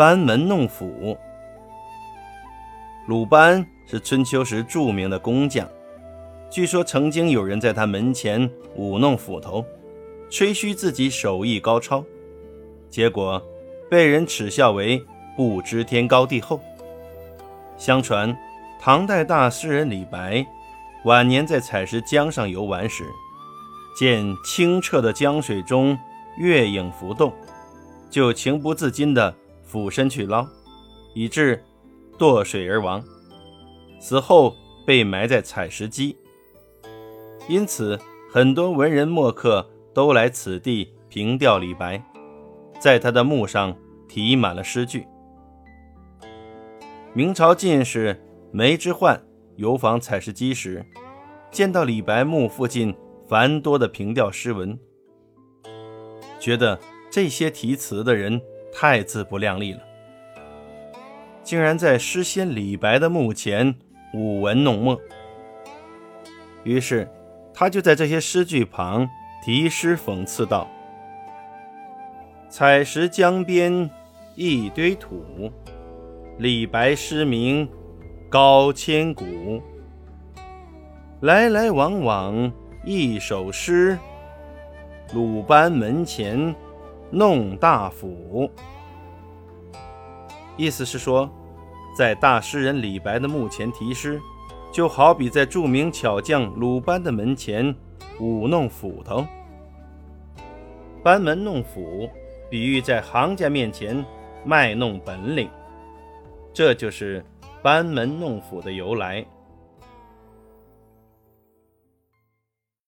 班门弄斧。鲁班是春秋时著名的工匠，据说曾经有人在他门前舞弄斧头，吹嘘自己手艺高超，结果被人耻笑为不知天高地厚。相传，唐代大诗人李白晚年在采石江上游玩时，见清澈的江水中月影浮动，就情不自禁地俯身去捞，以致堕水而亡。死后被埋在采石矶，因此很多文人墨客都来此地凭吊李白，在他的墓上题满了诗句。明朝进士梅之焕游访采石矶时，见到李白墓附近繁多的凭吊诗文，觉得这些题词的人太自不量力了，竟然在诗仙李白的墓前舞文弄墨。于是，他就在这些诗句旁题诗讽刺道：“采石江边一堆土。”李白诗名高千古，来来往往一首诗。鲁班门前弄大斧，意思是说，在大诗人李白的墓前题诗，就好比在著名巧匠鲁班的门前舞弄斧头。班门弄斧，比喻在行家面前卖弄本领。这就是班门弄斧的由来。